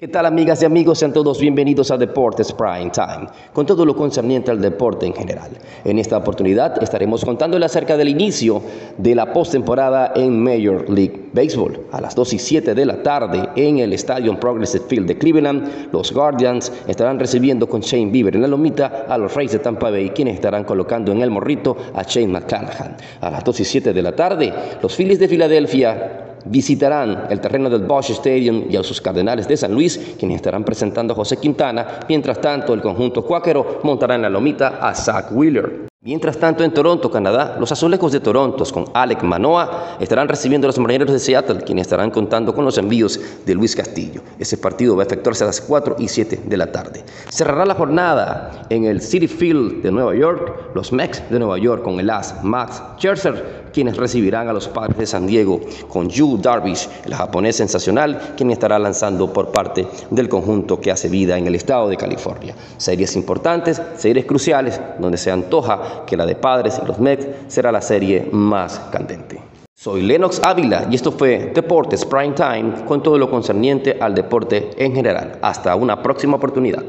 ¿Qué tal amigas y amigos? Sean todos bienvenidos a Deportes Prime Time, con todo lo concerniente al deporte en general. En esta oportunidad estaremos contándole acerca del inicio de la postemporada en Major League Baseball. A las 2 y 7 de la tarde en el Estadio Progressive Field de Cleveland, los Guardians estarán recibiendo con Shane Bieber en la lomita a los Rays de Tampa Bay, quienes estarán colocando en el morrito a Shane McClanahan. A las 2 y 7 de la tarde, los Phillies de Filadelfia visitarán el terreno del Bosch Stadium y a sus Cardenales de San Luis, quienes estarán presentando a José Quintana. Mientras tanto, el conjunto cuáquero montará en la lomita a Zach Wheeler. Mientras tanto, en Toronto, Canadá, los azulejos de Toronto con Alec Manoa estarán recibiendo a los marineros de Seattle, quienes estarán contando con los envíos de Luis Castillo. Ese partido va a efectuarse a las 4 y 7 de la tarde. Cerrará la jornada en el City Field de Nueva York, los Mex de Nueva York con el as Max Scherzer, quienes recibirán a los padres de San Diego con Yu Darvish, el japonés sensacional, quien estará lanzando por parte del conjunto que hace vida en el estado de California. Series importantes, series cruciales, donde se antoja que la de Padres y los Mets será la serie más candente. Soy Lennox Ávila y esto fue Deportes Prime Time con todo lo concerniente al deporte en general. Hasta una próxima oportunidad.